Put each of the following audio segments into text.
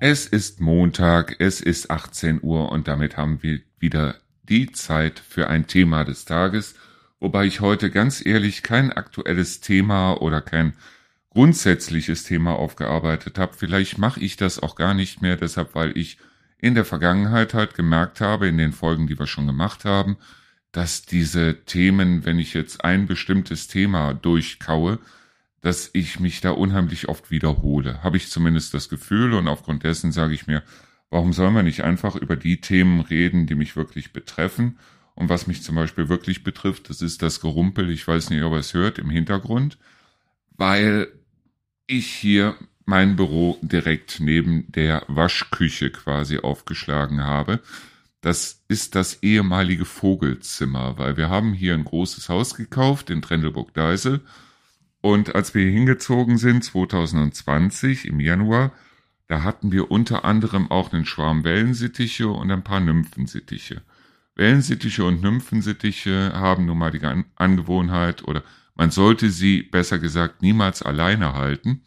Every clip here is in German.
Es ist Montag, es ist 18 Uhr und damit haben wir wieder die Zeit für ein Thema des Tages, wobei ich heute ganz ehrlich kein aktuelles Thema oder kein grundsätzliches Thema aufgearbeitet habe. Vielleicht mache ich das auch gar nicht mehr, deshalb weil ich in der Vergangenheit halt gemerkt habe, in den Folgen, die wir schon gemacht haben, dass diese Themen, wenn ich jetzt ein bestimmtes Thema durchkaue, dass ich mich da unheimlich oft wiederhole. Habe ich zumindest das Gefühl und aufgrund dessen sage ich mir, warum soll man nicht einfach über die Themen reden, die mich wirklich betreffen? Und was mich zum Beispiel wirklich betrifft, das ist das Gerumpel, ich weiß nicht, ob ihr es hört, im Hintergrund, weil ich hier mein Büro direkt neben der Waschküche quasi aufgeschlagen habe. Das ist das ehemalige Vogelzimmer, weil wir haben hier ein großes Haus gekauft in Trendelburg-Deisel. Und als wir hingezogen sind, 2020 im Januar, da hatten wir unter anderem auch einen Schwarm Wellensittiche und ein paar Nymphensittiche. Wellensittiche und Nymphensittiche haben nun mal die Angewohnheit oder man sollte sie, besser gesagt, niemals alleine halten.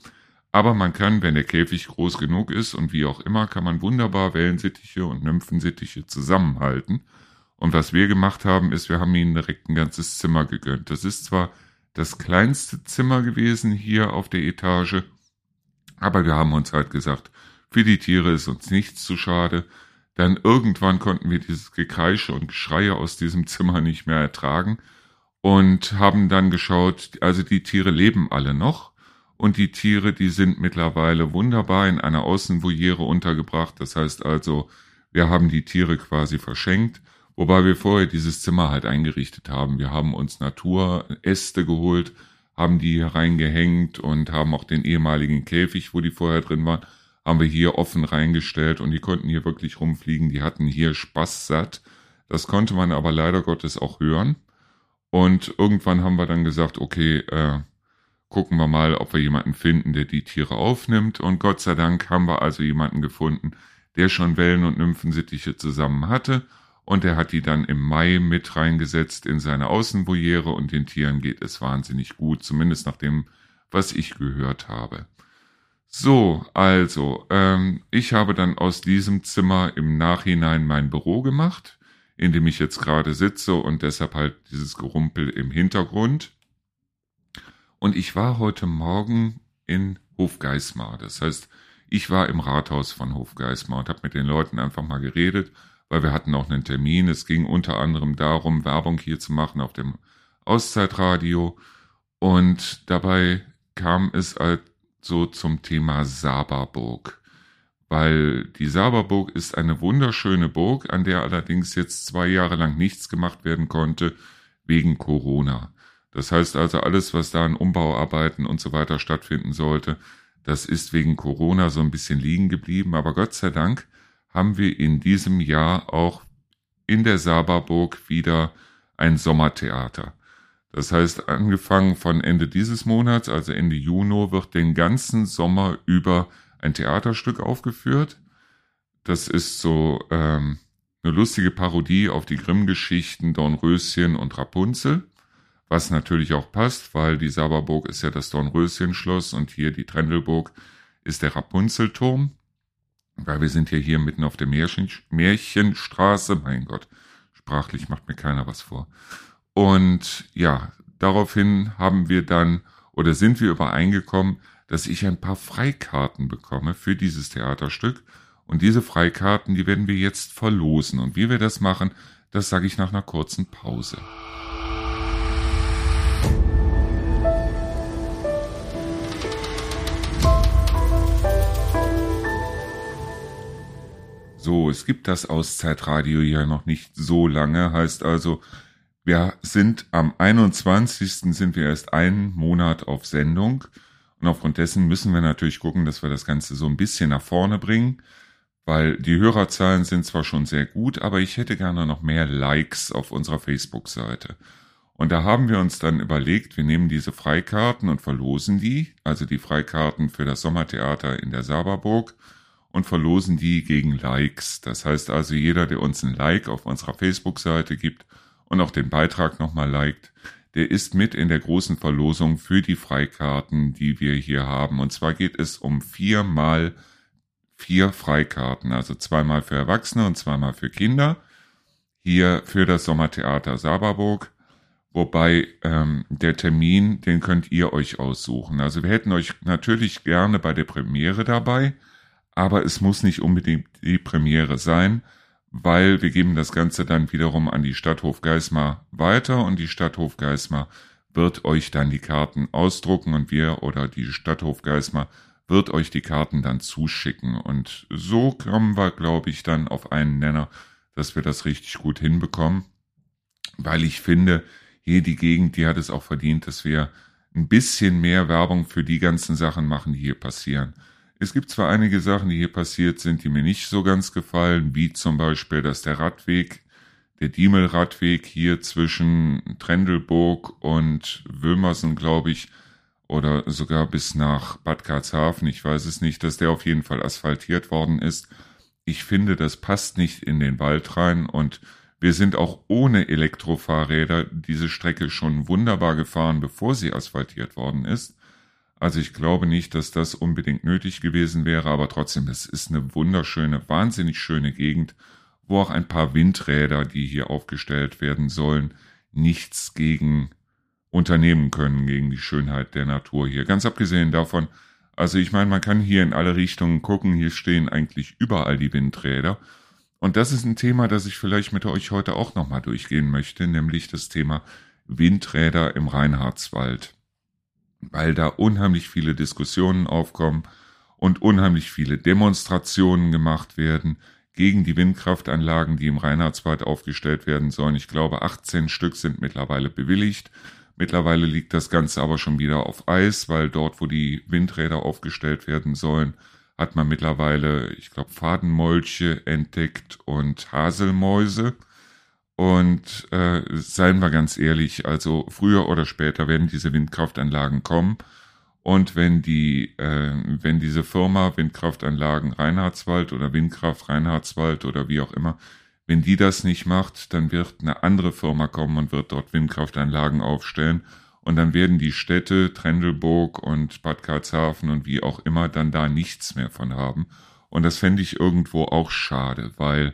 Aber man kann, wenn der Käfig groß genug ist und wie auch immer, kann man wunderbar Wellensittiche und Nymphensittiche zusammenhalten. Und was wir gemacht haben, ist, wir haben ihnen direkt ein ganzes Zimmer gegönnt. Das ist zwar das kleinste Zimmer gewesen hier auf der Etage, aber wir haben uns halt gesagt, für die Tiere ist uns nichts zu schade. Dann irgendwann konnten wir dieses Gekreische und Geschreie aus diesem Zimmer nicht mehr ertragen und haben dann geschaut, also die Tiere leben alle noch und die Tiere, die sind mittlerweile wunderbar in einer Außenvoliere untergebracht. Das heißt also, wir haben die Tiere quasi verschenkt, wobei wir vorher dieses Zimmer halt eingerichtet haben. Wir haben uns Naturäste geholt, haben die hier reingehängt und haben auch den ehemaligen Käfig, wo die vorher drin waren, haben wir hier offen reingestellt und die konnten hier wirklich rumfliegen. Die hatten hier Spaß satt. Das konnte man aber leider Gottes auch hören. Und irgendwann haben wir dann gesagt, okay, äh, gucken wir mal, ob wir jemanden finden, der die Tiere aufnimmt. Und Gott sei Dank haben wir also jemanden gefunden, der schon Wellen- und Nymphensittiche zusammen hatte. Und der hat die dann im Mai mit reingesetzt in seine Außenvoliere und den Tieren geht es wahnsinnig gut, zumindest nach dem, was ich gehört habe. So, also, ähm, ich habe dann aus diesem Zimmer im Nachhinein mein Büro gemacht, in dem ich jetzt gerade sitze und deshalb halt dieses Gerumpel im Hintergrund. Und ich war heute Morgen in Hofgeismar. Das heißt, ich war im Rathaus von Hofgeismar und habe mit den Leuten einfach mal geredet, weil wir hatten auch einen Termin. Es ging unter anderem darum, Werbung hier zu machen auf dem Auszeitradio. Und dabei kam es also zum Thema Saberburg. Weil die Saberburg ist eine wunderschöne Burg, an der allerdings jetzt zwei Jahre lang nichts gemacht werden konnte wegen Corona. Das heißt also, alles, was da an Umbauarbeiten und so weiter stattfinden sollte, das ist wegen Corona so ein bisschen liegen geblieben. Aber Gott sei Dank haben wir in diesem Jahr auch in der Saberburg wieder ein Sommertheater. Das heißt, angefangen von Ende dieses Monats, also Ende Juni, wird den ganzen Sommer über ein Theaterstück aufgeführt. Das ist so ähm, eine lustige Parodie auf die Grimm-Geschichten Dornröschen und Rapunzel. Was natürlich auch passt, weil die Saberburg ist ja das Dornröschenschloss und hier die Trendelburg ist der Rapunzelturm. Weil wir sind ja hier mitten auf der Märchen, Märchenstraße. Mein Gott, sprachlich macht mir keiner was vor. Und ja, daraufhin haben wir dann oder sind wir übereingekommen, dass ich ein paar Freikarten bekomme für dieses Theaterstück. Und diese Freikarten, die werden wir jetzt verlosen. Und wie wir das machen, das sage ich nach einer kurzen Pause. So, es gibt das Auszeitradio ja noch nicht so lange, heißt also, wir sind am 21. sind wir erst einen Monat auf Sendung und aufgrund dessen müssen wir natürlich gucken, dass wir das Ganze so ein bisschen nach vorne bringen, weil die Hörerzahlen sind zwar schon sehr gut, aber ich hätte gerne noch mehr Likes auf unserer Facebook-Seite. Und da haben wir uns dann überlegt, wir nehmen diese Freikarten und verlosen die, also die Freikarten für das Sommertheater in der Saberburg und verlosen die gegen Likes. Das heißt also, jeder, der uns ein Like auf unserer Facebook-Seite gibt und auch den Beitrag nochmal liked, der ist mit in der großen Verlosung für die Freikarten, die wir hier haben. Und zwar geht es um viermal vier Freikarten, also zweimal für Erwachsene und zweimal für Kinder. Hier für das Sommertheater Saberburg. Wobei ähm, der Termin, den könnt ihr euch aussuchen. Also wir hätten euch natürlich gerne bei der Premiere dabei, aber es muss nicht unbedingt die Premiere sein, weil wir geben das Ganze dann wiederum an die Stadthof Geismar weiter und die Stadthof Geismar wird euch dann die Karten ausdrucken und wir oder die Stadthof Geismar wird euch die Karten dann zuschicken. Und so kommen wir, glaube ich, dann auf einen Nenner, dass wir das richtig gut hinbekommen, weil ich finde, hier die Gegend, die hat es auch verdient, dass wir ein bisschen mehr Werbung für die ganzen Sachen machen, die hier passieren. Es gibt zwar einige Sachen, die hier passiert sind, die mir nicht so ganz gefallen, wie zum Beispiel, dass der Radweg, der Diemelradweg hier zwischen Trendelburg und Wülmersen, glaube ich, oder sogar bis nach Bad Karlshafen, ich weiß es nicht, dass der auf jeden Fall asphaltiert worden ist. Ich finde, das passt nicht in den Wald rein und wir sind auch ohne Elektrofahrräder diese Strecke schon wunderbar gefahren, bevor sie asphaltiert worden ist. Also ich glaube nicht, dass das unbedingt nötig gewesen wäre, aber trotzdem, es ist eine wunderschöne, wahnsinnig schöne Gegend, wo auch ein paar Windräder, die hier aufgestellt werden sollen, nichts gegen unternehmen können, gegen die Schönheit der Natur hier. Ganz abgesehen davon, also ich meine, man kann hier in alle Richtungen gucken, hier stehen eigentlich überall die Windräder und das ist ein Thema, das ich vielleicht mit euch heute auch nochmal durchgehen möchte, nämlich das Thema Windräder im Reinhardswald. Weil da unheimlich viele Diskussionen aufkommen und unheimlich viele Demonstrationen gemacht werden gegen die Windkraftanlagen, die im Reinhardswald aufgestellt werden sollen. Ich glaube, 18 Stück sind mittlerweile bewilligt. Mittlerweile liegt das Ganze aber schon wieder auf Eis, weil dort, wo die Windräder aufgestellt werden sollen, hat man mittlerweile, ich glaube, Fadenmolche entdeckt und Haselmäuse. Und äh, seien wir ganz ehrlich, also früher oder später werden diese Windkraftanlagen kommen. Und wenn die, äh, wenn diese Firma Windkraftanlagen Reinhardswald oder Windkraft Reinhardswald oder wie auch immer, wenn die das nicht macht, dann wird eine andere Firma kommen und wird dort Windkraftanlagen aufstellen und dann werden die Städte Trendelburg und Bad Karlshafen und wie auch immer dann da nichts mehr von haben. Und das fände ich irgendwo auch schade, weil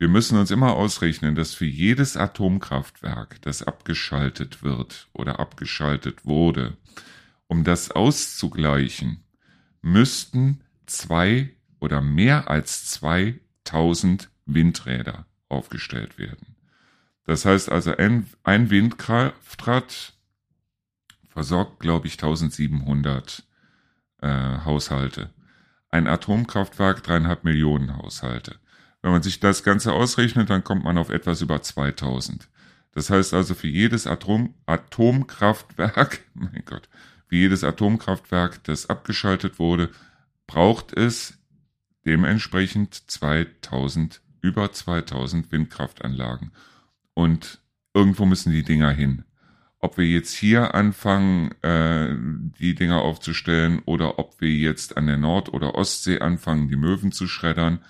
wir müssen uns immer ausrechnen, dass für jedes Atomkraftwerk, das abgeschaltet wird oder abgeschaltet wurde, um das auszugleichen, müssten zwei oder mehr als 2000 Windräder aufgestellt werden. Das heißt also, ein, Windkraftrad versorgt, glaube ich, 1700 äh, Haushalte. Ein Atomkraftwerk dreieinhalb Millionen Haushalte. Wenn man sich das Ganze ausrechnet, dann kommt man auf etwas über 2000. Das heißt also, für jedes Atom Atomkraftwerk, mein Gott, für jedes Atomkraftwerk, das abgeschaltet wurde, braucht es dementsprechend 2000, über 2000 Windkraftanlagen. Und irgendwo müssen die Dinger hin ob wir jetzt hier anfangen, äh, die Dinger aufzustellen oder ob wir jetzt an der Nord- oder Ostsee anfangen, die Möwen zu schreddern.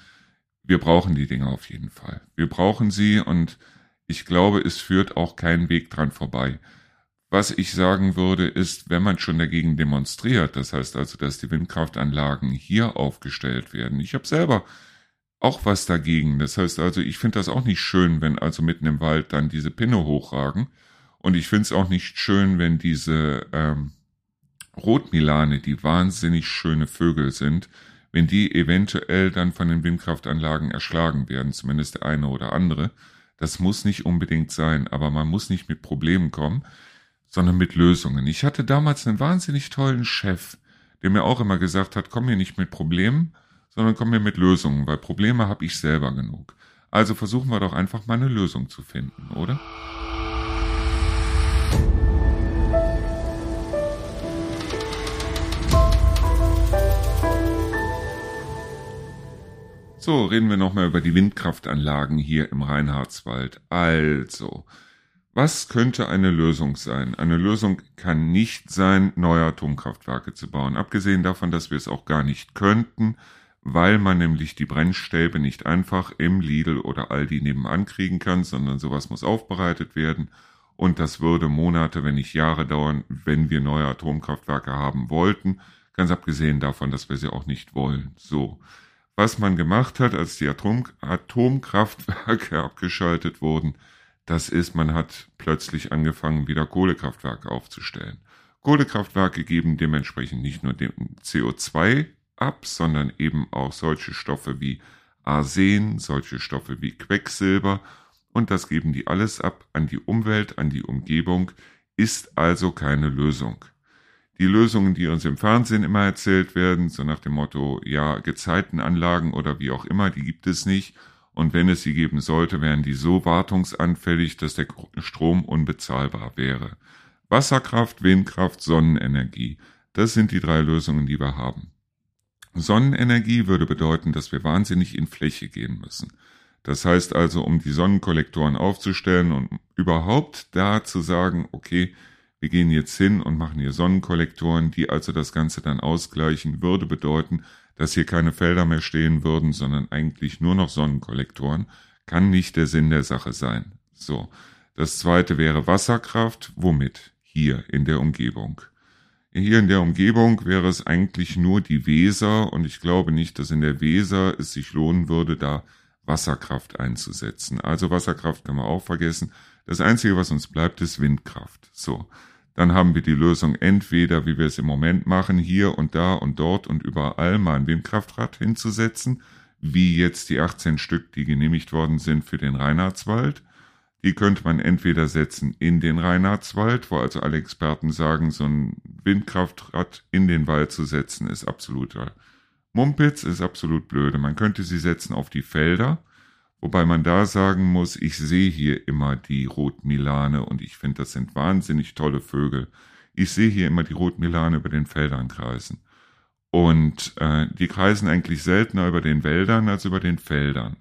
Wir brauchen die Dinger auf jeden Fall. Wir brauchen sie und ich glaube, es führt auch kein Weg dran vorbei. Was ich sagen würde, ist, wenn man schon dagegen demonstriert, das heißt also, dass die Windkraftanlagen hier aufgestellt werden. Ich habe selber auch was dagegen. Das heißt also, ich finde das auch nicht schön, wenn also mitten im Wald dann diese Pinne hochragen. Und ich finde es auch nicht schön, wenn diese ähm, Rotmilane, die wahnsinnig schöne Vögel sind, wenn die eventuell dann von den Windkraftanlagen erschlagen werden, zumindest der eine oder andere. Das muss nicht unbedingt sein, aber man muss nicht mit Problemen kommen, sondern mit Lösungen. Ich hatte damals einen wahnsinnig tollen Chef, der mir auch immer gesagt hat, komm mir nicht mit Problemen, sondern komm mir mit Lösungen, weil Probleme habe ich selber genug. Also versuchen wir doch einfach mal eine Lösung zu finden, oder? So, reden wir nochmal über die Windkraftanlagen hier im Reinhardswald. Also, was könnte eine Lösung sein? Eine Lösung kann nicht sein, neue Atomkraftwerke zu bauen. Abgesehen davon, dass wir es auch gar nicht könnten, weil man nämlich die Brennstäbe nicht einfach im Lidl oder Aldi nebenan kriegen kann, sondern sowas muss aufbereitet werden. Und das würde Monate, wenn nicht Jahre dauern, wenn wir neue Atomkraftwerke haben wollten. Ganz abgesehen davon, dass wir sie auch nicht wollen. So. Was man gemacht hat, als die Atom Atomkraftwerke abgeschaltet wurden, das ist, man hat plötzlich angefangen, wieder Kohlekraftwerke aufzustellen. Kohlekraftwerke geben dementsprechend nicht nur CO2 ab, sondern eben auch solche Stoffe wie Arsen, solche Stoffe wie Quecksilber und das geben die alles ab an die Umwelt, an die Umgebung, ist also keine Lösung. Die Lösungen, die uns im Fernsehen immer erzählt werden, so nach dem Motto, ja, Gezeitenanlagen oder wie auch immer, die gibt es nicht. Und wenn es sie geben sollte, wären die so wartungsanfällig, dass der Strom unbezahlbar wäre. Wasserkraft, Windkraft, Sonnenenergie. Das sind die drei Lösungen, die wir haben. Sonnenenergie würde bedeuten, dass wir wahnsinnig in Fläche gehen müssen. Das heißt also, um die Sonnenkollektoren aufzustellen und überhaupt da zu sagen, okay, wir gehen jetzt hin und machen hier Sonnenkollektoren, die also das Ganze dann ausgleichen, würde bedeuten, dass hier keine Felder mehr stehen würden, sondern eigentlich nur noch Sonnenkollektoren, kann nicht der Sinn der Sache sein. So. Das zweite wäre Wasserkraft. Womit? Hier in der Umgebung. Hier in der Umgebung wäre es eigentlich nur die Weser und ich glaube nicht, dass in der Weser es sich lohnen würde, da Wasserkraft einzusetzen. Also Wasserkraft kann man auch vergessen. Das Einzige, was uns bleibt, ist Windkraft. So. Dann haben wir die Lösung entweder, wie wir es im Moment machen, hier und da und dort und überall mal ein Windkraftrad hinzusetzen, wie jetzt die 18 Stück, die genehmigt worden sind für den Reinhardswald, die könnte man entweder setzen in den Reinhardswald, wo also alle Experten sagen, so ein Windkraftrad in den Wald zu setzen, ist absoluter Mumpitz, ist absolut blöde. Man könnte sie setzen auf die Felder, wobei man da sagen muss, ich sehe hier immer die Rotmilane und ich finde, das sind wahnsinnig tolle Vögel. Ich sehe hier immer die Rotmilane über den Feldern kreisen. Und äh, die kreisen eigentlich seltener über den Wäldern als über den Feldern.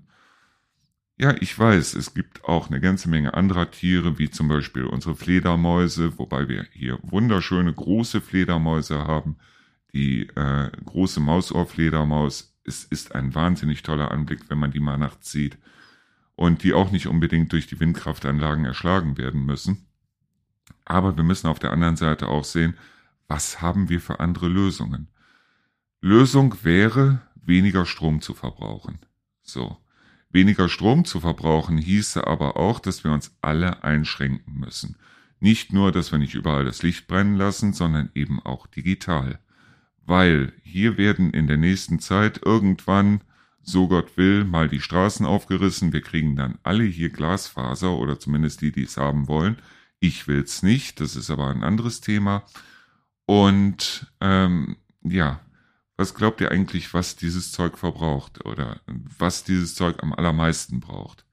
Ja, ich weiß, es gibt auch eine ganze Menge anderer Tiere, wie zum Beispiel unsere Fledermäuse, wobei wir hier wunderschöne große Fledermäuse haben. Die äh, große Mausohrfledermaus es ist ein wahnsinnig toller Anblick, wenn man die mal nachts sieht. Und die auch nicht unbedingt durch die Windkraftanlagen erschlagen werden müssen. Aber wir müssen auf der anderen Seite auch sehen, was haben wir für andere Lösungen? Lösung wäre, weniger Strom zu verbrauchen. So. Weniger Strom zu verbrauchen hieße aber auch, dass wir uns alle einschränken müssen. Nicht nur, dass wir nicht überall das Licht brennen lassen, sondern eben auch digital. Weil hier werden in der nächsten Zeit irgendwann, so Gott will, mal die Straßen aufgerissen. Wir kriegen dann alle hier Glasfaser oder zumindest die, die es haben wollen. Ich will's nicht, das ist aber ein anderes Thema. Und ähm, ja, was glaubt ihr eigentlich, was dieses Zeug verbraucht oder was dieses Zeug am allermeisten braucht?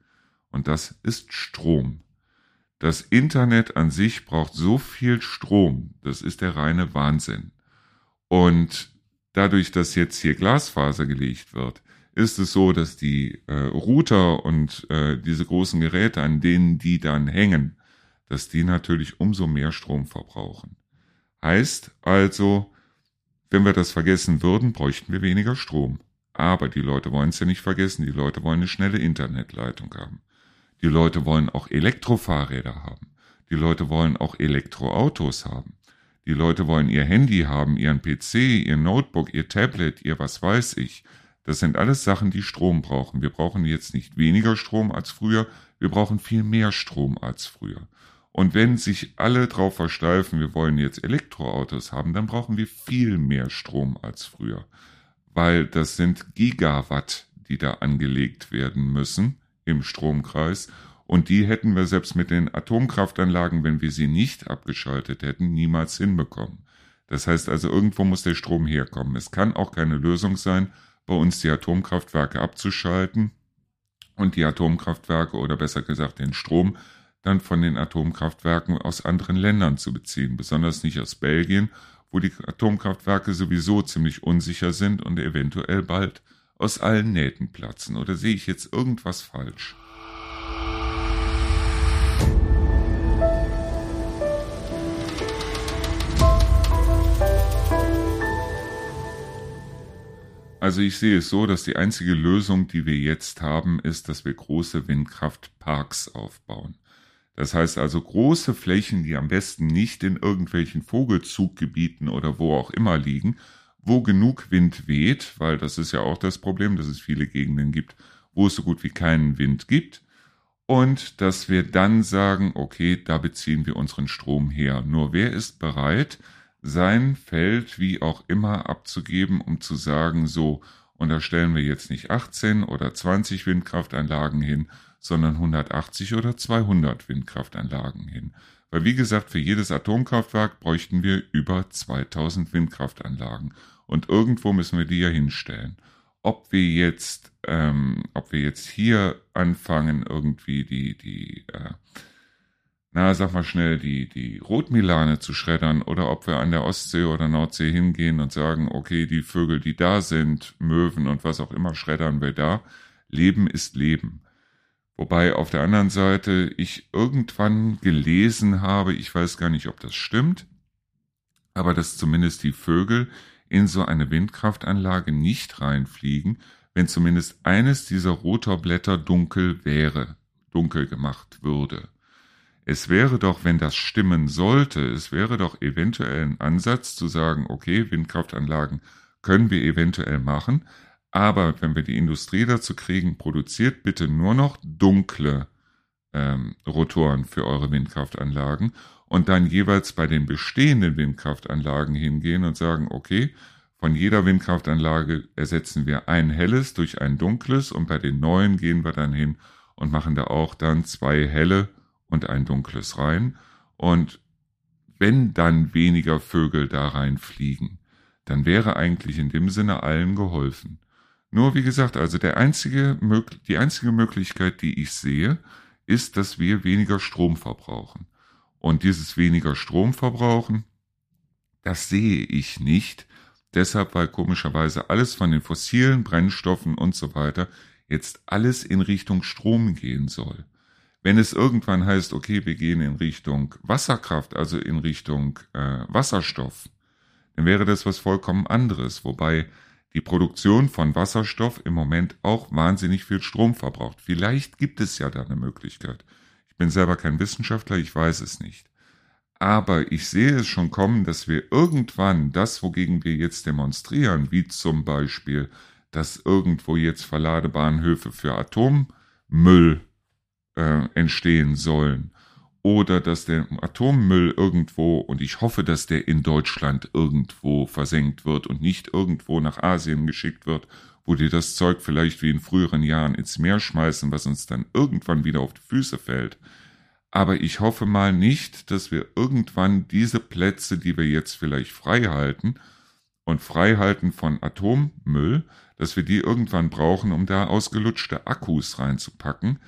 Und das ist Strom. Das Internet an sich braucht so viel Strom, das ist der reine Wahnsinn. Und dadurch, dass jetzt hier Glasfaser gelegt wird, ist es so, dass die äh, Router und äh, diese großen Geräte, an denen die dann hängen, dass die natürlich umso mehr Strom verbrauchen. Heißt also, wenn wir das vergessen würden, bräuchten wir weniger Strom. Aber die Leute wollen es ja nicht vergessen, die Leute wollen eine schnelle Internetleitung haben. Die Leute wollen auch Elektrofahrräder haben. Die Leute wollen auch Elektroautos haben. Die Leute wollen ihr Handy haben, ihren PC, ihr Notebook, ihr Tablet, ihr was weiß ich. Das sind alles Sachen, die Strom brauchen. Wir brauchen jetzt nicht weniger Strom als früher, wir brauchen viel mehr Strom als früher. Und wenn sich alle drauf versteifen, wir wollen jetzt Elektroautos haben, dann brauchen wir viel mehr Strom als früher. Weil das sind Gigawatt, die da angelegt werden müssen im Stromkreis. Und die hätten wir selbst mit den Atomkraftanlagen, wenn wir sie nicht abgeschaltet hätten, niemals hinbekommen. Das heißt also, irgendwo muss der Strom herkommen. Es kann auch keine Lösung sein, bei uns die Atomkraftwerke abzuschalten und die Atomkraftwerke oder besser gesagt den Strom dann von den Atomkraftwerken aus anderen Ländern zu beziehen, besonders nicht aus Belgien, wo die Atomkraftwerke sowieso ziemlich unsicher sind und eventuell bald aus allen Nähten platzen. Oder sehe ich jetzt irgendwas falsch? Also ich sehe es so, dass die einzige Lösung, die wir jetzt haben, ist, dass wir große Windkraftparks aufbauen. Das heißt also große Flächen, die am besten nicht in irgendwelchen Vogelzuggebieten oder wo auch immer liegen, wo genug Wind weht, weil das ist ja auch das Problem, dass es viele Gegenden gibt, wo es so gut wie keinen Wind gibt. Und dass wir dann sagen, okay, da beziehen wir unseren Strom her. Nur wer ist bereit, sein Feld wie auch immer abzugeben, um zu sagen, so, und da stellen wir jetzt nicht 18 oder 20 Windkraftanlagen hin, sondern 180 oder 200 Windkraftanlagen hin. Weil wie gesagt, für jedes Atomkraftwerk bräuchten wir über 2000 Windkraftanlagen. Und irgendwo müssen wir die ja hinstellen. Ob wir jetzt, ähm, ob wir jetzt hier anfangen, irgendwie die, die, äh, na, sag mal schnell, die, die Rotmilane zu schreddern oder ob wir an der Ostsee oder Nordsee hingehen und sagen, okay, die Vögel, die da sind, Möwen und was auch immer, schreddern wir da. Leben ist Leben. Wobei auf der anderen Seite ich irgendwann gelesen habe, ich weiß gar nicht, ob das stimmt, aber dass zumindest die Vögel in so eine Windkraftanlage nicht reinfliegen, wenn zumindest eines dieser Rotorblätter dunkel wäre, dunkel gemacht würde. Es wäre doch, wenn das stimmen sollte, es wäre doch eventuell ein Ansatz zu sagen, okay, Windkraftanlagen können wir eventuell machen, aber wenn wir die Industrie dazu kriegen, produziert bitte nur noch dunkle ähm, Rotoren für eure Windkraftanlagen und dann jeweils bei den bestehenden Windkraftanlagen hingehen und sagen, okay, von jeder Windkraftanlage ersetzen wir ein helles durch ein dunkles und bei den neuen gehen wir dann hin und machen da auch dann zwei helle und ein dunkles rein. Und wenn dann weniger Vögel da reinfliegen, dann wäre eigentlich in dem Sinne allen geholfen. Nur wie gesagt, also der einzige, die einzige Möglichkeit, die ich sehe, ist, dass wir weniger Strom verbrauchen. Und dieses weniger Strom verbrauchen, das sehe ich nicht. Deshalb, weil komischerweise alles von den fossilen Brennstoffen und so weiter jetzt alles in Richtung Strom gehen soll. Wenn es irgendwann heißt, okay, wir gehen in Richtung Wasserkraft, also in Richtung äh, Wasserstoff, dann wäre das was vollkommen anderes, wobei die Produktion von Wasserstoff im Moment auch wahnsinnig viel Strom verbraucht. Vielleicht gibt es ja da eine Möglichkeit. Ich bin selber kein Wissenschaftler, ich weiß es nicht. Aber ich sehe es schon kommen, dass wir irgendwann das, wogegen wir jetzt demonstrieren, wie zum Beispiel, dass irgendwo jetzt Verladebahnhöfe für Atommüll äh, entstehen sollen oder dass der Atommüll irgendwo, und ich hoffe, dass der in Deutschland irgendwo versenkt wird und nicht irgendwo nach Asien geschickt wird, wo die das Zeug vielleicht wie in früheren Jahren ins Meer schmeißen, was uns dann irgendwann wieder auf die Füße fällt. Aber ich hoffe mal nicht, dass wir irgendwann diese Plätze, die wir jetzt vielleicht frei halten und frei halten von Atommüll, dass wir die irgendwann brauchen, um da ausgelutschte Akkus reinzupacken,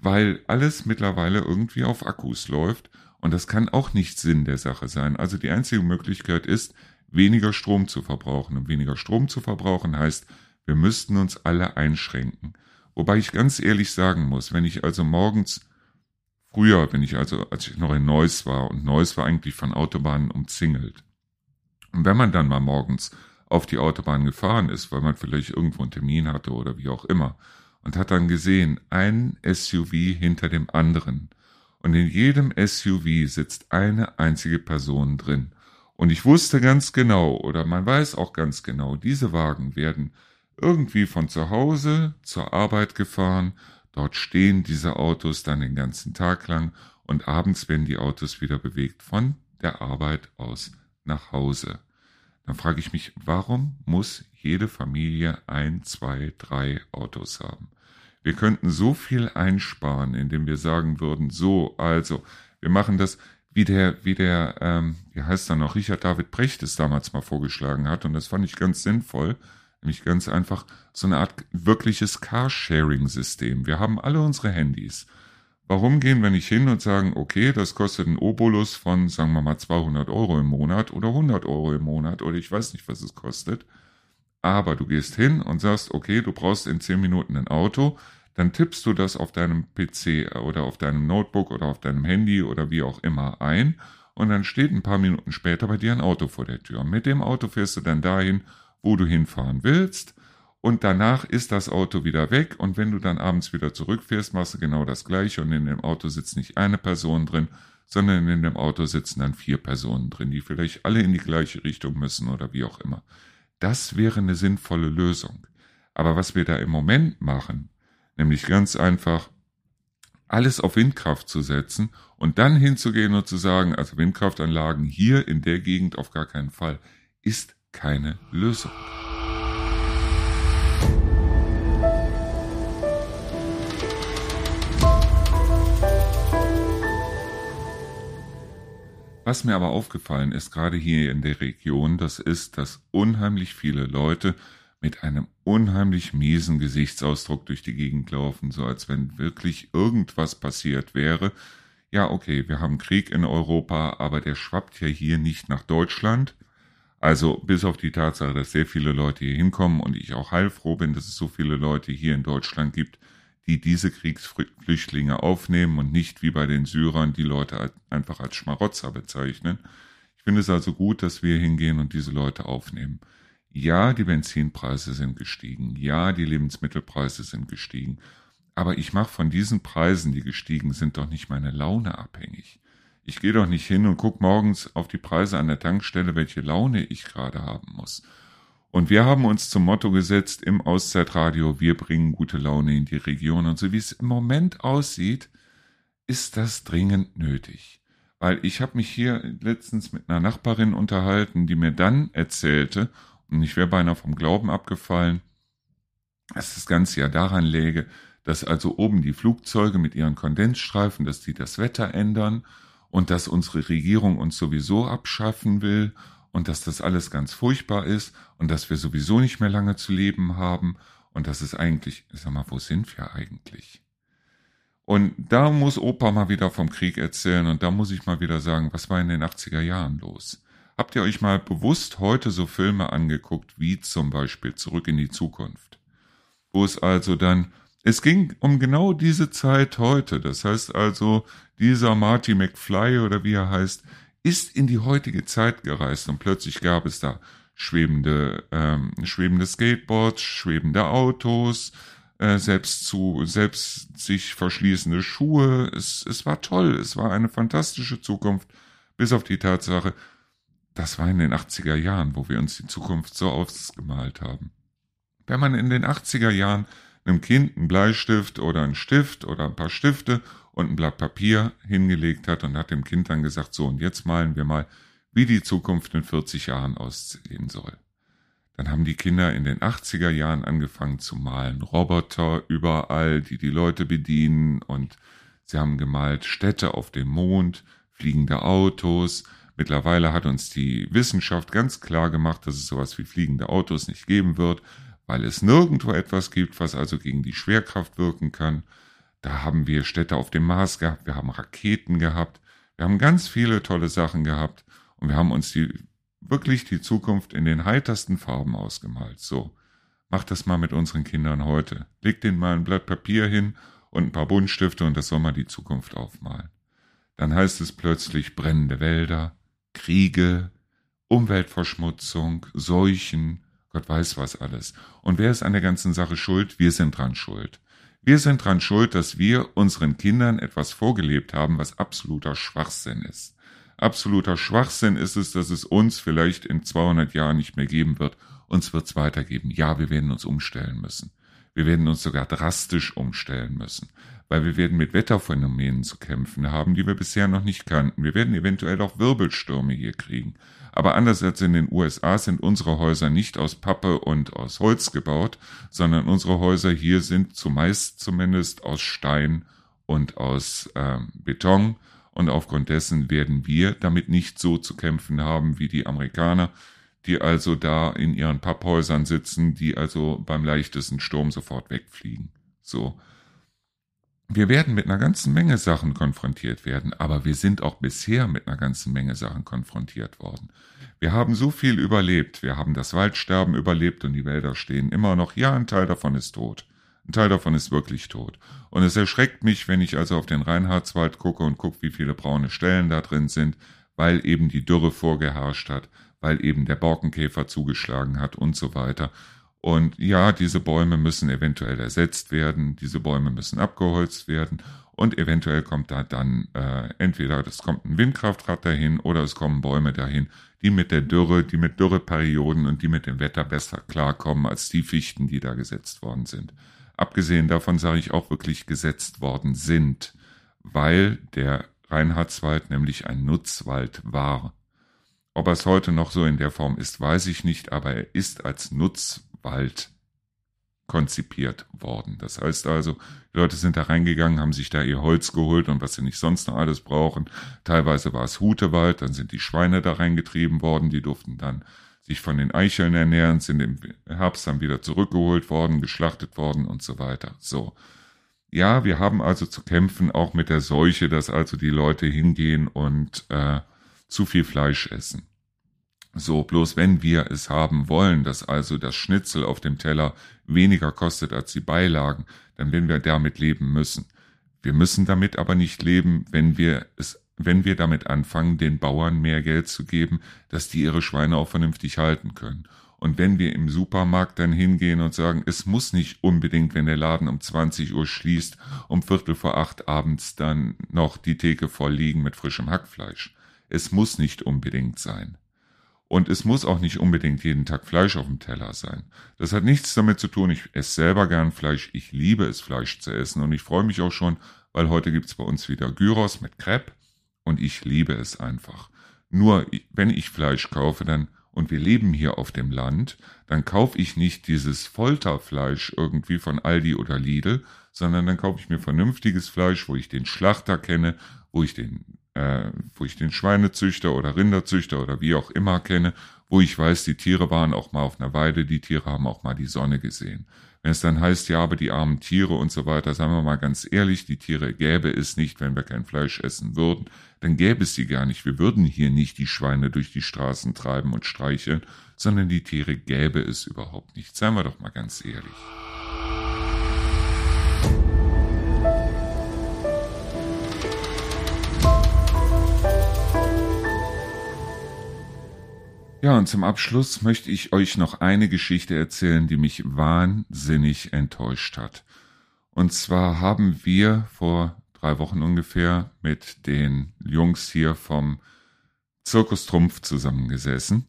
weil alles mittlerweile irgendwie auf Akkus läuft und das kann auch nicht Sinn der Sache sein. Also die einzige Möglichkeit ist, weniger Strom zu verbrauchen. Und weniger Strom zu verbrauchen heißt, wir müssten uns alle einschränken. Wobei ich ganz ehrlich sagen muss, wenn ich also morgens, früher, wenn ich also, als ich noch in Neuss war, und Neuss war eigentlich von Autobahnen umzingelt. Und wenn man dann mal morgens auf die Autobahn gefahren ist, weil man vielleicht irgendwo einen Termin hatte oder wie auch immer, und hat dann gesehen, ein SUV hinter dem anderen. Und in jedem SUV sitzt eine einzige Person drin. Und ich wusste ganz genau, oder man weiß auch ganz genau, diese Wagen werden irgendwie von zu Hause zur Arbeit gefahren, dort stehen diese Autos dann den ganzen Tag lang und abends werden die Autos wieder bewegt von der Arbeit aus nach Hause. Dann frage ich mich, warum muss jede Familie ein, zwei, drei Autos haben? Wir könnten so viel einsparen, indem wir sagen würden, so, also, wir machen das, wie der, wie der, ähm, wie heißt er noch, Richard David Brecht es damals mal vorgeschlagen hat, und das fand ich ganz sinnvoll, nämlich ganz einfach so eine Art wirkliches Carsharing-System. Wir haben alle unsere Handys. Warum gehen wir nicht hin und sagen, okay, das kostet ein Obolus von, sagen wir mal, 200 Euro im Monat oder 100 Euro im Monat oder ich weiß nicht, was es kostet. Aber du gehst hin und sagst, okay, du brauchst in 10 Minuten ein Auto dann tippst du das auf deinem PC oder auf deinem Notebook oder auf deinem Handy oder wie auch immer ein und dann steht ein paar Minuten später bei dir ein Auto vor der Tür. Mit dem Auto fährst du dann dahin, wo du hinfahren willst und danach ist das Auto wieder weg und wenn du dann abends wieder zurückfährst, machst du genau das gleiche und in dem Auto sitzt nicht eine Person drin, sondern in dem Auto sitzen dann vier Personen drin, die vielleicht alle in die gleiche Richtung müssen oder wie auch immer. Das wäre eine sinnvolle Lösung. Aber was wir da im Moment machen, nämlich ganz einfach alles auf Windkraft zu setzen und dann hinzugehen und zu sagen, also Windkraftanlagen hier in der Gegend auf gar keinen Fall, ist keine Lösung. Was mir aber aufgefallen ist, gerade hier in der Region, das ist, dass unheimlich viele Leute mit einem unheimlich miesen Gesichtsausdruck durch die Gegend laufen, so als wenn wirklich irgendwas passiert wäre. Ja, okay, wir haben Krieg in Europa, aber der schwappt ja hier nicht nach Deutschland. Also bis auf die Tatsache, dass sehr viele Leute hier hinkommen und ich auch heilfroh bin, dass es so viele Leute hier in Deutschland gibt, die diese Kriegsflüchtlinge aufnehmen und nicht wie bei den Syrern die Leute einfach als Schmarotzer bezeichnen. Ich finde es also gut, dass wir hingehen und diese Leute aufnehmen. Ja, die Benzinpreise sind gestiegen. Ja, die Lebensmittelpreise sind gestiegen. Aber ich mache von diesen Preisen, die gestiegen sind, doch nicht meine Laune abhängig. Ich gehe doch nicht hin und gucke morgens auf die Preise an der Tankstelle, welche Laune ich gerade haben muss. Und wir haben uns zum Motto gesetzt im Auszeitradio, wir bringen gute Laune in die Region. Und so wie es im Moment aussieht, ist das dringend nötig. Weil ich habe mich hier letztens mit einer Nachbarin unterhalten, die mir dann erzählte, und ich wäre beinahe vom Glauben abgefallen, dass das Ganze ja daran läge, dass also oben die Flugzeuge mit ihren Kondensstreifen, dass die das Wetter ändern und dass unsere Regierung uns sowieso abschaffen will und dass das alles ganz furchtbar ist und dass wir sowieso nicht mehr lange zu leben haben und dass es eigentlich, sag mal, wo sind wir eigentlich? Und da muss Opa mal wieder vom Krieg erzählen und da muss ich mal wieder sagen, was war in den 80er Jahren los? Habt ihr euch mal bewusst heute so Filme angeguckt, wie zum Beispiel Zurück in die Zukunft? Wo es also dann, es ging um genau diese Zeit heute. Das heißt also, dieser Marty McFly oder wie er heißt, ist in die heutige Zeit gereist und plötzlich gab es da schwebende, ähm, schwebende Skateboards, schwebende Autos, äh, selbst zu, selbst sich verschließende Schuhe. Es, es war toll, es war eine fantastische Zukunft, bis auf die Tatsache, das war in den 80er Jahren, wo wir uns die Zukunft so ausgemalt haben. Wenn man in den 80er Jahren einem Kind einen Bleistift oder einen Stift oder ein paar Stifte und ein Blatt Papier hingelegt hat und hat dem Kind dann gesagt, so und jetzt malen wir mal, wie die Zukunft in 40 Jahren aussehen soll. Dann haben die Kinder in den 80er Jahren angefangen zu malen. Roboter überall, die die Leute bedienen und sie haben gemalt Städte auf dem Mond, fliegende Autos. Mittlerweile hat uns die Wissenschaft ganz klar gemacht, dass es sowas wie fliegende Autos nicht geben wird, weil es nirgendwo etwas gibt, was also gegen die Schwerkraft wirken kann. Da haben wir Städte auf dem Mars gehabt, wir haben Raketen gehabt, wir haben ganz viele tolle Sachen gehabt und wir haben uns die, wirklich die Zukunft in den heitersten Farben ausgemalt. So, macht das mal mit unseren Kindern heute. Legt denen mal ein Blatt Papier hin und ein paar Buntstifte und das soll mal die Zukunft aufmalen. Dann heißt es plötzlich brennende Wälder, Kriege, Umweltverschmutzung, Seuchen, Gott weiß was alles. Und wer ist an der ganzen Sache schuld? Wir sind dran schuld. Wir sind dran schuld, dass wir unseren Kindern etwas vorgelebt haben, was absoluter Schwachsinn ist. Absoluter Schwachsinn ist es, dass es uns vielleicht in 200 Jahren nicht mehr geben wird. Uns wird es weitergeben. Ja, wir werden uns umstellen müssen. Wir werden uns sogar drastisch umstellen müssen, weil wir werden mit Wetterphänomenen zu kämpfen haben, die wir bisher noch nicht kannten. Wir werden eventuell auch Wirbelstürme hier kriegen. Aber anders als in den USA sind unsere Häuser nicht aus Pappe und aus Holz gebaut, sondern unsere Häuser hier sind zumeist zumindest aus Stein und aus äh, Beton. Und aufgrund dessen werden wir damit nicht so zu kämpfen haben wie die Amerikaner, die also da in ihren Papphäusern sitzen, die also beim leichtesten Sturm sofort wegfliegen. So. Wir werden mit einer ganzen Menge Sachen konfrontiert werden, aber wir sind auch bisher mit einer ganzen Menge Sachen konfrontiert worden. Wir haben so viel überlebt, wir haben das Waldsterben überlebt und die Wälder stehen immer noch. Ja, ein Teil davon ist tot. Ein Teil davon ist wirklich tot. Und es erschreckt mich, wenn ich also auf den Reinhardswald gucke und gucke, wie viele braune Stellen da drin sind, weil eben die Dürre vorgeherrscht hat, weil eben der Borkenkäfer zugeschlagen hat und so weiter. Und ja, diese Bäume müssen eventuell ersetzt werden, diese Bäume müssen abgeholzt werden und eventuell kommt da dann äh, entweder es kommt ein Windkraftrad dahin oder es kommen Bäume dahin, die mit der Dürre, die mit Dürreperioden und die mit dem Wetter besser klarkommen als die Fichten, die da gesetzt worden sind. Abgesehen davon sage ich auch wirklich gesetzt worden sind, weil der Reinhardswald nämlich ein Nutzwald war. Ob er es heute noch so in der Form ist, weiß ich nicht, aber er ist als Nutzwald konzipiert worden. Das heißt also, die Leute sind da reingegangen, haben sich da ihr Holz geholt und was sie nicht sonst noch alles brauchen. Teilweise war es Hutewald, dann sind die Schweine da reingetrieben worden, die durften dann sich von den Eicheln ernähren, sind im Herbst dann wieder zurückgeholt worden, geschlachtet worden und so weiter. So. Ja, wir haben also zu kämpfen auch mit der Seuche, dass also die Leute hingehen und äh, zu viel Fleisch essen. So, bloß wenn wir es haben wollen, dass also das Schnitzel auf dem Teller weniger kostet als die Beilagen, dann werden wir damit leben müssen. Wir müssen damit aber nicht leben, wenn wir es, wenn wir damit anfangen, den Bauern mehr Geld zu geben, dass die ihre Schweine auch vernünftig halten können. Und wenn wir im Supermarkt dann hingehen und sagen, es muss nicht unbedingt, wenn der Laden um 20 Uhr schließt, um Viertel vor acht abends dann noch die Theke voll liegen mit frischem Hackfleisch. Es muss nicht unbedingt sein. Und es muss auch nicht unbedingt jeden Tag Fleisch auf dem Teller sein. Das hat nichts damit zu tun, ich esse selber gern Fleisch, ich liebe es, Fleisch zu essen und ich freue mich auch schon, weil heute gibt's bei uns wieder Gyros mit Crepe und ich liebe es einfach. Nur wenn ich Fleisch kaufe, dann und wir leben hier auf dem Land, dann kaufe ich nicht dieses Folterfleisch irgendwie von Aldi oder Lidl, sondern dann kaufe ich mir vernünftiges Fleisch, wo ich den Schlachter kenne, wo ich den äh, wo ich den Schweinezüchter oder Rinderzüchter oder wie auch immer kenne, wo ich weiß, die Tiere waren auch mal auf einer Weide, die Tiere haben auch mal die Sonne gesehen. Wenn es dann heißt, ja, aber die armen Tiere und so weiter, sagen wir mal ganz ehrlich, die Tiere gäbe es nicht, wenn wir kein Fleisch essen würden, dann gäbe es sie gar nicht. Wir würden hier nicht die Schweine durch die Straßen treiben und streicheln, sondern die Tiere gäbe es überhaupt nicht. Seien wir doch mal ganz ehrlich. Ja, und zum Abschluss möchte ich euch noch eine Geschichte erzählen, die mich wahnsinnig enttäuscht hat. Und zwar haben wir vor drei Wochen ungefähr mit den Jungs hier vom Zirkus Trumpf zusammengesessen,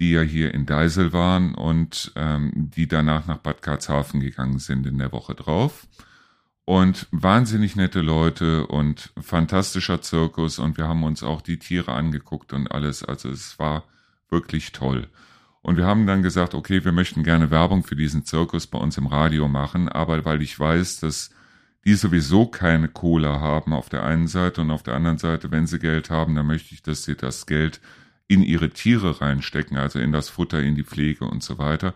die ja hier in Deisel waren und ähm, die danach nach Bad Karlshafen gegangen sind in der Woche drauf. Und wahnsinnig nette Leute und fantastischer Zirkus und wir haben uns auch die Tiere angeguckt und alles. Also es war wirklich toll. Und wir haben dann gesagt, okay, wir möchten gerne Werbung für diesen Zirkus bei uns im Radio machen, aber weil ich weiß, dass die sowieso keine Kohle haben auf der einen Seite und auf der anderen Seite, wenn sie Geld haben, dann möchte ich, dass sie das Geld in ihre Tiere reinstecken, also in das Futter, in die Pflege und so weiter,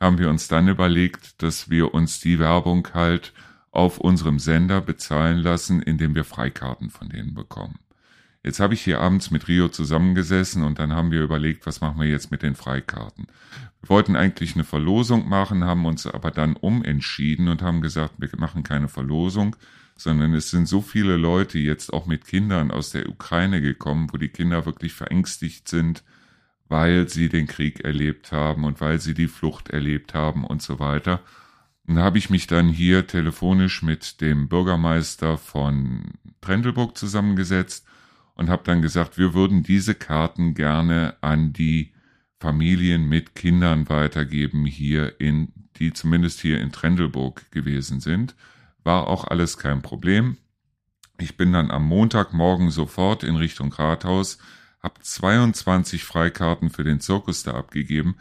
haben wir uns dann überlegt, dass wir uns die Werbung halt auf unserem Sender bezahlen lassen, indem wir Freikarten von denen bekommen. Jetzt habe ich hier abends mit Rio zusammengesessen und dann haben wir überlegt, was machen wir jetzt mit den Freikarten. Wir wollten eigentlich eine Verlosung machen, haben uns aber dann umentschieden und haben gesagt, wir machen keine Verlosung, sondern es sind so viele Leute jetzt auch mit Kindern aus der Ukraine gekommen, wo die Kinder wirklich verängstigt sind, weil sie den Krieg erlebt haben und weil sie die Flucht erlebt haben und so weiter. Und habe ich mich dann hier telefonisch mit dem Bürgermeister von Trendelburg zusammengesetzt und habe dann gesagt, wir würden diese Karten gerne an die Familien mit Kindern weitergeben hier in, die zumindest hier in Trendelburg gewesen sind. War auch alles kein Problem. Ich bin dann am Montagmorgen sofort in Richtung Rathaus, habe 22 Freikarten für den Zirkus da abgegeben.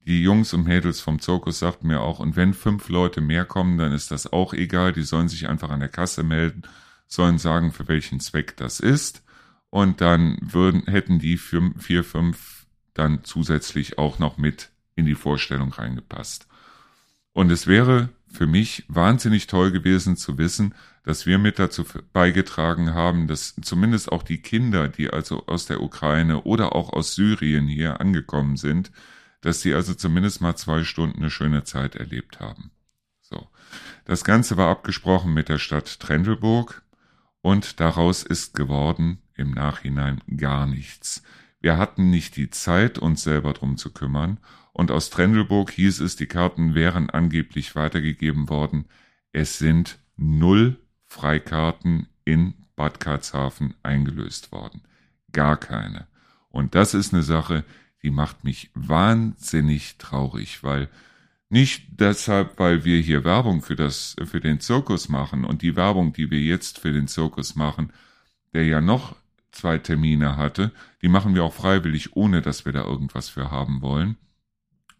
Die Jungs und Mädels vom Zirkus sagten mir auch, und wenn fünf Leute mehr kommen, dann ist das auch egal. Die sollen sich einfach an der Kasse melden, sollen sagen, für welchen Zweck das ist und dann würden, hätten die vier, fünf dann zusätzlich auch noch mit in die Vorstellung reingepasst. Und es wäre für mich wahnsinnig toll gewesen zu wissen, dass wir mit dazu beigetragen haben, dass zumindest auch die Kinder, die also aus der Ukraine oder auch aus Syrien hier angekommen sind, dass sie also zumindest mal zwei Stunden eine schöne Zeit erlebt haben. So. Das Ganze war abgesprochen mit der Stadt Trendelburg und daraus ist geworden im Nachhinein gar nichts. Wir hatten nicht die Zeit, uns selber drum zu kümmern, und aus Trendelburg hieß es, die Karten wären angeblich weitergegeben worden. Es sind null Freikarten in Bad Karlshafen eingelöst worden. Gar keine. Und das ist eine Sache, die macht mich wahnsinnig traurig, weil nicht deshalb, weil wir hier Werbung für das, für den Zirkus machen und die Werbung, die wir jetzt für den Zirkus machen, der ja noch zwei Termine hatte, die machen wir auch freiwillig, ohne dass wir da irgendwas für haben wollen.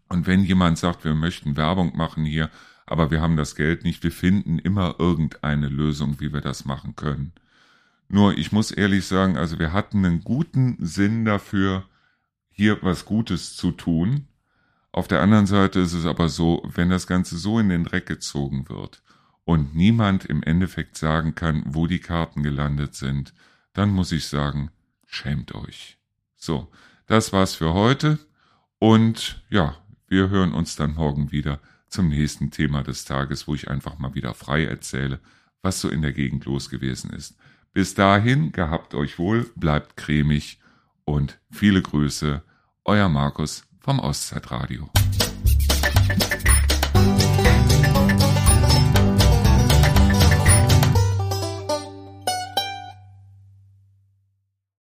Und wenn jemand sagt, wir möchten Werbung machen hier, aber wir haben das Geld nicht, wir finden immer irgendeine Lösung, wie wir das machen können. Nur ich muss ehrlich sagen, also wir hatten einen guten Sinn dafür, hier was Gutes zu tun. Auf der anderen Seite ist es aber so, wenn das Ganze so in den Dreck gezogen wird und niemand im Endeffekt sagen kann, wo die Karten gelandet sind, dann muss ich sagen, schämt euch. So, das war's für heute und ja, wir hören uns dann morgen wieder zum nächsten Thema des Tages, wo ich einfach mal wieder frei erzähle, was so in der Gegend los gewesen ist. Bis dahin, gehabt euch wohl, bleibt cremig und viele Grüße, euer Markus vom Auszeitradio.